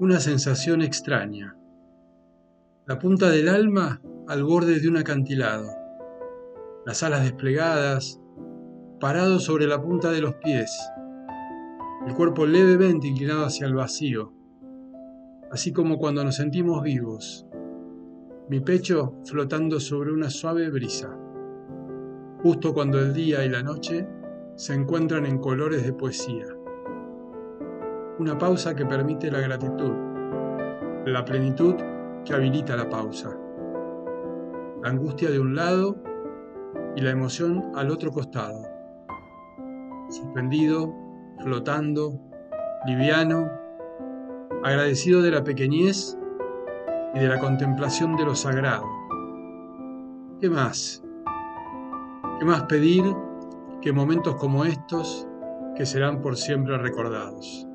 una sensación extraña. La punta del alma al borde de un acantilado, las alas desplegadas, parado sobre la punta de los pies, el cuerpo levemente inclinado hacia el vacío, así como cuando nos sentimos vivos, mi pecho flotando sobre una suave brisa, justo cuando el día y la noche se encuentran en colores de poesía. Una pausa que permite la gratitud, la plenitud que habilita la pausa, la angustia de un lado y la emoción al otro costado, suspendido, flotando, liviano, agradecido de la pequeñez y de la contemplación de lo sagrado. ¿Qué más? ¿Qué más pedir que momentos como estos que serán por siempre recordados?